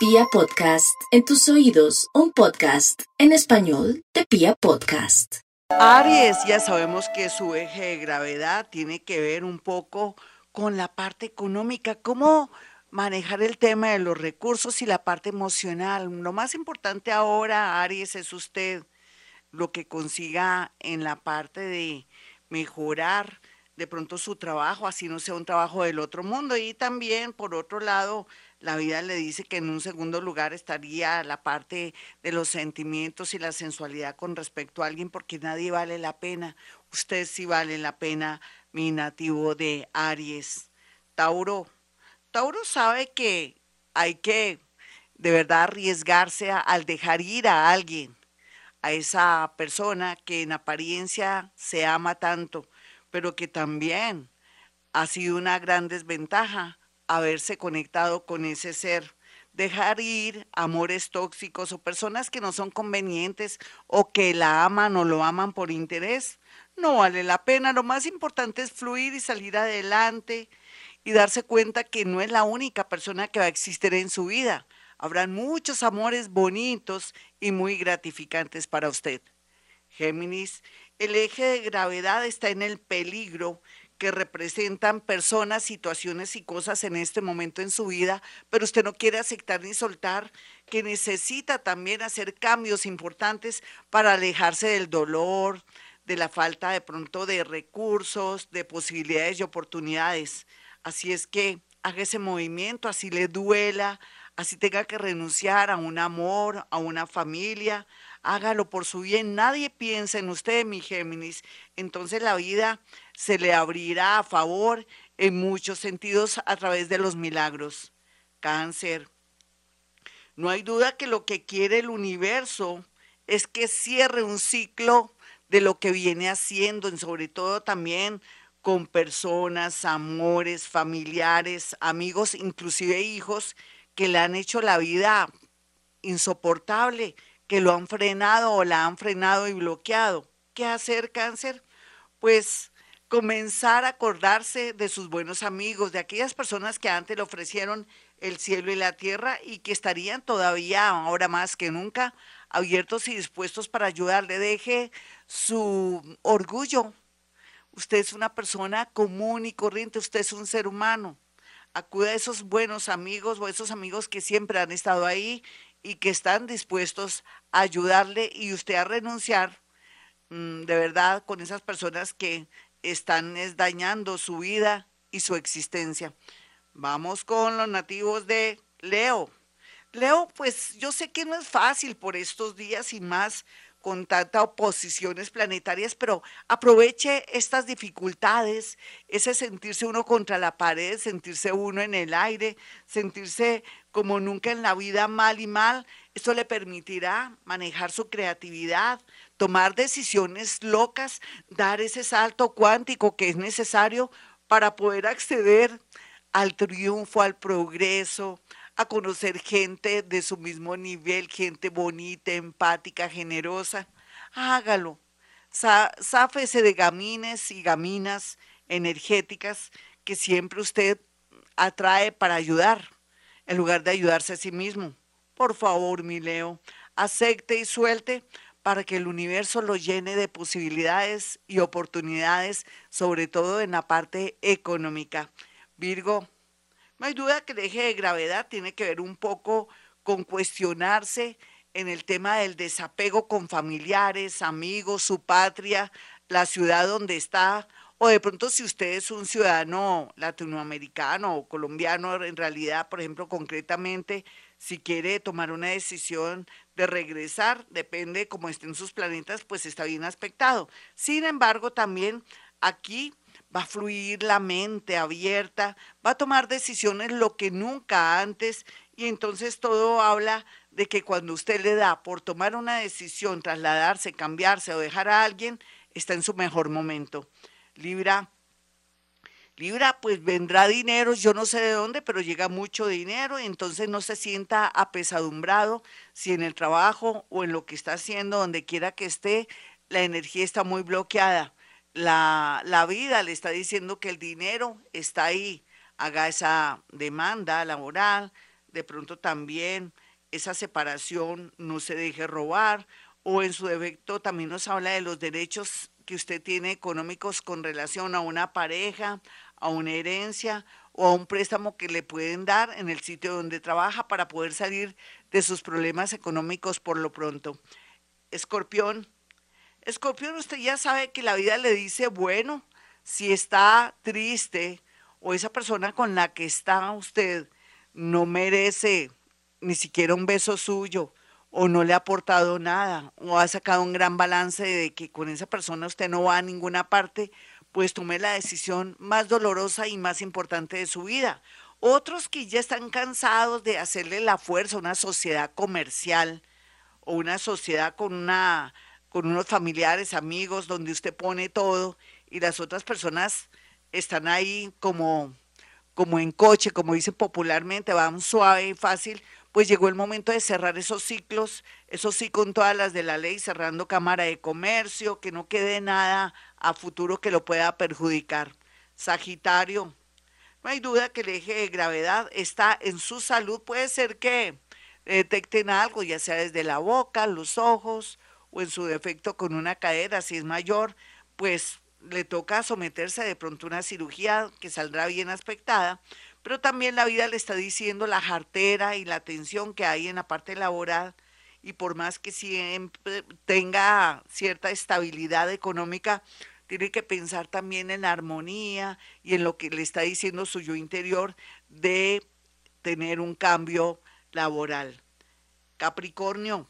Pia Podcast, en tus oídos, un podcast en español de Pia Podcast. Aries, ya sabemos que su eje de gravedad tiene que ver un poco con la parte económica, cómo manejar el tema de los recursos y la parte emocional. Lo más importante ahora, Aries, es usted lo que consiga en la parte de mejorar de pronto su trabajo, así no sea un trabajo del otro mundo. Y también, por otro lado, la vida le dice que en un segundo lugar estaría la parte de los sentimientos y la sensualidad con respecto a alguien, porque nadie vale la pena. Usted sí vale la pena, mi nativo de Aries. Tauro. Tauro sabe que hay que de verdad arriesgarse al dejar ir a alguien, a esa persona que en apariencia se ama tanto, pero que también ha sido una gran desventaja haberse conectado con ese ser. Dejar ir amores tóxicos o personas que no son convenientes o que la aman o lo aman por interés, no vale la pena. Lo más importante es fluir y salir adelante y darse cuenta que no es la única persona que va a existir en su vida. Habrán muchos amores bonitos y muy gratificantes para usted. Géminis, el eje de gravedad está en el peligro que representan personas, situaciones y cosas en este momento en su vida, pero usted no quiere aceptar ni soltar, que necesita también hacer cambios importantes para alejarse del dolor, de la falta de pronto de recursos, de posibilidades y oportunidades. Así es que haga ese movimiento, así le duela, así tenga que renunciar a un amor, a una familia, hágalo por su bien. Nadie piensa en usted, mi Géminis. Entonces la vida se le abrirá a favor en muchos sentidos a través de los milagros. Cáncer. No hay duda que lo que quiere el universo es que cierre un ciclo de lo que viene haciendo, y sobre todo también con personas, amores, familiares, amigos, inclusive hijos, que le han hecho la vida insoportable que lo han frenado o la han frenado y bloqueado. ¿Qué hacer, cáncer? Pues comenzar a acordarse de sus buenos amigos, de aquellas personas que antes le ofrecieron el cielo y la tierra y que estarían todavía, ahora más que nunca, abiertos y dispuestos para ayudarle. Deje su orgullo. Usted es una persona común y corriente, usted es un ser humano. Acude a esos buenos amigos o esos amigos que siempre han estado ahí y que están dispuestos a ayudarle y usted a renunciar mm, de verdad con esas personas que están dañando su vida y su existencia. Vamos con los nativos de Leo. Leo, pues yo sé que no es fácil por estos días y más con tantas oposiciones planetarias, pero aproveche estas dificultades, ese sentirse uno contra la pared, sentirse uno en el aire, sentirse como nunca en la vida mal y mal. Esto le permitirá manejar su creatividad, tomar decisiones locas, dar ese salto cuántico que es necesario para poder acceder al triunfo, al progreso, a conocer gente de su mismo nivel, gente bonita, empática, generosa. Hágalo. Sáfese de gamines y gaminas energéticas que siempre usted atrae para ayudar, en lugar de ayudarse a sí mismo. Por favor, mi Leo, acepte y suelte para que el universo lo llene de posibilidades y oportunidades, sobre todo en la parte económica. Virgo, no hay duda que el eje de gravedad tiene que ver un poco con cuestionarse en el tema del desapego con familiares, amigos, su patria, la ciudad donde está, o de pronto si usted es un ciudadano latinoamericano o colombiano, en realidad, por ejemplo, concretamente, si quiere tomar una decisión de regresar, depende cómo estén sus planetas, pues está bien aspectado. Sin embargo, también aquí va a fluir la mente abierta, va a tomar decisiones lo que nunca antes y entonces todo habla de que cuando usted le da por tomar una decisión, trasladarse, cambiarse o dejar a alguien, está en su mejor momento. Libra, Libra, pues vendrá dinero, yo no sé de dónde, pero llega mucho dinero, entonces no se sienta apesadumbrado si en el trabajo o en lo que está haciendo, donde quiera que esté, la energía está muy bloqueada la, la vida le está diciendo que el dinero está ahí, haga esa demanda laboral, de pronto también esa separación no se deje robar o en su defecto también nos habla de los derechos que usted tiene económicos con relación a una pareja, a una herencia o a un préstamo que le pueden dar en el sitio donde trabaja para poder salir de sus problemas económicos por lo pronto. Escorpión, Escorpión, usted ya sabe que la vida le dice, bueno, si está triste o esa persona con la que está usted no merece ni siquiera un beso suyo o no le ha aportado nada o ha sacado un gran balance de que con esa persona usted no va a ninguna parte, pues tome la decisión más dolorosa y más importante de su vida. Otros que ya están cansados de hacerle la fuerza a una sociedad comercial o una sociedad con una con unos familiares, amigos, donde usted pone todo y las otras personas están ahí como como en coche, como dicen popularmente, van suave y fácil, pues llegó el momento de cerrar esos ciclos, eso sí con todas las de la ley, cerrando Cámara de Comercio, que no quede nada a futuro que lo pueda perjudicar. Sagitario, no hay duda que el eje de gravedad está en su salud, puede ser que detecten algo, ya sea desde la boca, los ojos o en su defecto con una cadera, si es mayor, pues le toca someterse de pronto a una cirugía que saldrá bien aspectada, pero también la vida le está diciendo la jartera y la tensión que hay en la parte laboral y por más que siempre tenga cierta estabilidad económica, tiene que pensar también en la armonía y en lo que le está diciendo su yo interior de tener un cambio laboral. Capricornio,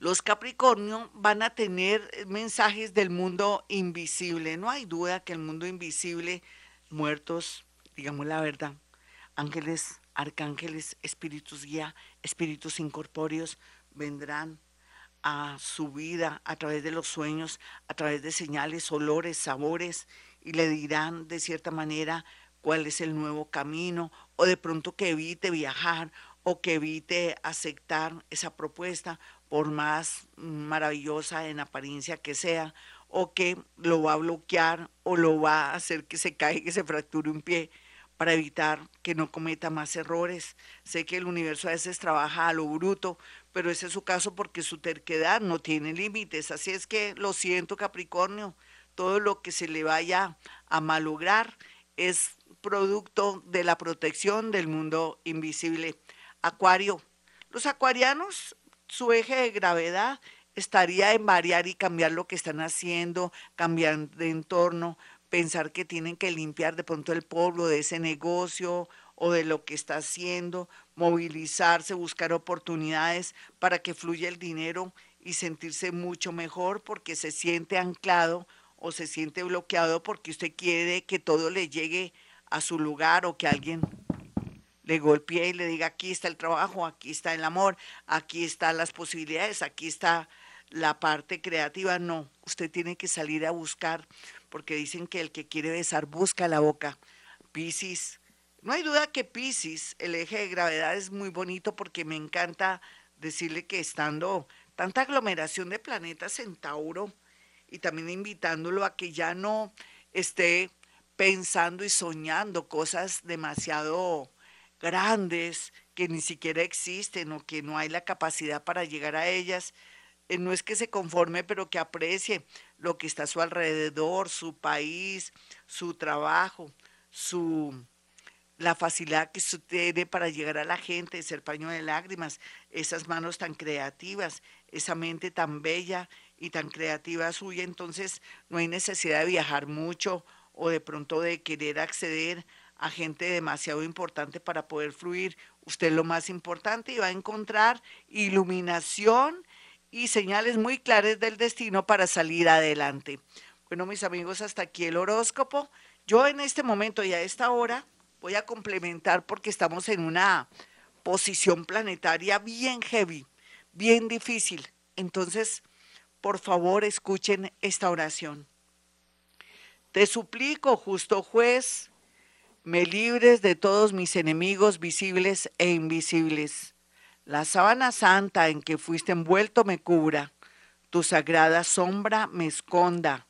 los Capricornio van a tener mensajes del mundo invisible. No hay duda que el mundo invisible, muertos, digamos la verdad, ángeles, arcángeles, espíritus guía, espíritus incorpóreos, vendrán a su vida a través de los sueños, a través de señales, olores, sabores, y le dirán de cierta manera cuál es el nuevo camino, o de pronto que evite viajar, o que evite aceptar esa propuesta, por más maravillosa en apariencia que sea, o que lo va a bloquear o lo va a hacer que se caiga, que se fracture un pie para evitar que no cometa más errores. Sé que el universo a veces trabaja a lo bruto, pero ese es su caso porque su terquedad no tiene límites. Así es que lo siento, Capricornio, todo lo que se le vaya a malograr es producto de la protección del mundo invisible. Acuario. Los acuarianos su eje de gravedad estaría en variar y cambiar lo que están haciendo, cambiar de entorno, pensar que tienen que limpiar de pronto el pueblo de ese negocio o de lo que está haciendo, movilizarse, buscar oportunidades para que fluya el dinero y sentirse mucho mejor porque se siente anclado o se siente bloqueado porque usted quiere que todo le llegue a su lugar o que alguien le golpee y le diga, aquí está el trabajo, aquí está el amor, aquí están las posibilidades, aquí está la parte creativa. No, usted tiene que salir a buscar, porque dicen que el que quiere besar busca la boca. Piscis, no hay duda que Piscis, el eje de gravedad es muy bonito porque me encanta decirle que estando tanta aglomeración de planetas en Tauro y también invitándolo a que ya no esté pensando y soñando cosas demasiado grandes que ni siquiera existen o que no hay la capacidad para llegar a ellas, eh, no es que se conforme, pero que aprecie lo que está a su alrededor, su país, su trabajo, su la facilidad que usted tiene para llegar a la gente, ser paño de lágrimas, esas manos tan creativas, esa mente tan bella y tan creativa suya, entonces no hay necesidad de viajar mucho o de pronto de querer acceder a gente demasiado importante para poder fluir. Usted lo más importante y va a encontrar iluminación y señales muy claras del destino para salir adelante. Bueno, mis amigos, hasta aquí el horóscopo. Yo en este momento y a esta hora voy a complementar porque estamos en una posición planetaria bien heavy, bien difícil. Entonces, por favor, escuchen esta oración. Te suplico, justo juez, me libres de todos mis enemigos visibles e invisibles. La sábana santa en que fuiste envuelto me cubra, tu sagrada sombra me esconda,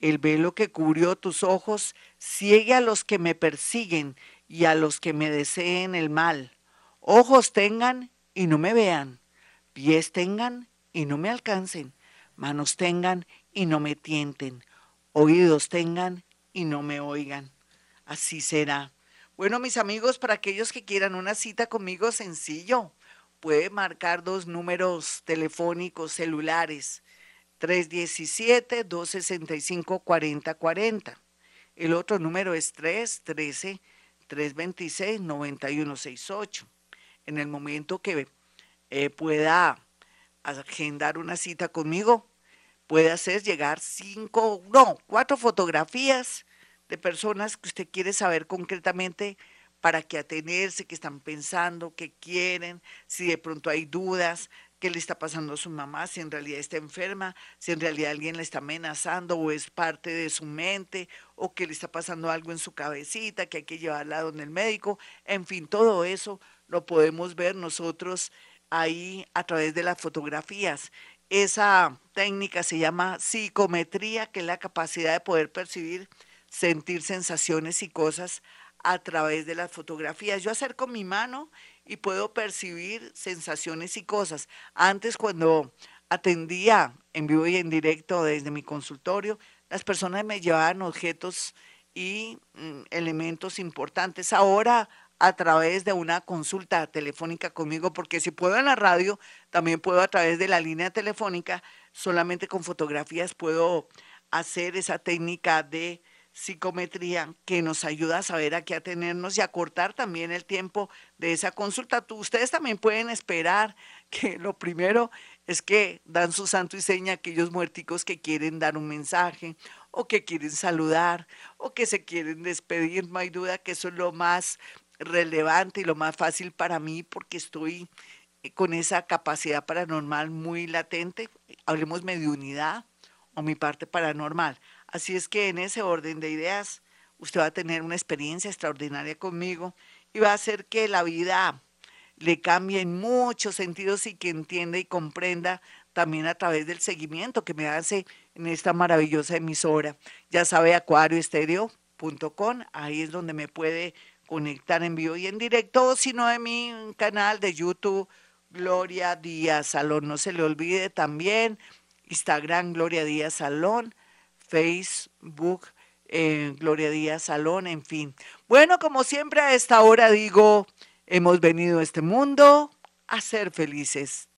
el velo que cubrió tus ojos ciegue a los que me persiguen y a los que me deseen el mal. ojos tengan y no me vean, pies tengan y no me alcancen, manos tengan y no me tienten, oídos tengan y no me oigan. Así será. Bueno, mis amigos, para aquellos que quieran una cita conmigo, sencillo, puede marcar dos números telefónicos celulares, 317-265-4040. El otro número es 313-326-9168. En el momento que eh, pueda agendar una cita conmigo, puede hacer llegar cinco, no, cuatro fotografías de personas que usted quiere saber concretamente para qué atenerse, qué están pensando, qué quieren, si de pronto hay dudas, qué le está pasando a su mamá, si en realidad está enferma, si en realidad alguien le está amenazando o es parte de su mente, o que le está pasando algo en su cabecita, que hay que llevarla donde el médico, en fin, todo eso lo podemos ver nosotros ahí a través de las fotografías. Esa técnica se llama psicometría, que es la capacidad de poder percibir, sentir sensaciones y cosas a través de las fotografías. Yo acerco mi mano y puedo percibir sensaciones y cosas. Antes cuando atendía en vivo y en directo desde mi consultorio, las personas me llevaban objetos y mm, elementos importantes. Ahora a través de una consulta telefónica conmigo, porque si puedo en la radio, también puedo a través de la línea telefónica, solamente con fotografías puedo hacer esa técnica de psicometría que nos ayuda a saber a qué atenernos y a cortar también el tiempo de esa consulta. ustedes también pueden esperar que lo primero es que dan su santo y seña a aquellos muerticos que quieren dar un mensaje o que quieren saludar o que se quieren despedir. No hay duda que eso es lo más relevante y lo más fácil para mí porque estoy eh, con esa capacidad paranormal muy latente. Hablemos de unidad o mi parte paranormal. Así es que en ese orden de ideas, usted va a tener una experiencia extraordinaria conmigo y va a hacer que la vida le cambie en muchos sentidos y que entienda y comprenda también a través del seguimiento que me hace en esta maravillosa emisora. Ya sabe, acuarioestereo.com, ahí es donde me puede conectar en vivo y en directo, sino en mi canal de YouTube, Gloria Díaz Salón. No se le olvide también Instagram, Gloria Díaz Salón. Facebook, Gloria Díaz Salón, en fin. Bueno, como siempre a esta hora digo, hemos venido a este mundo a ser felices.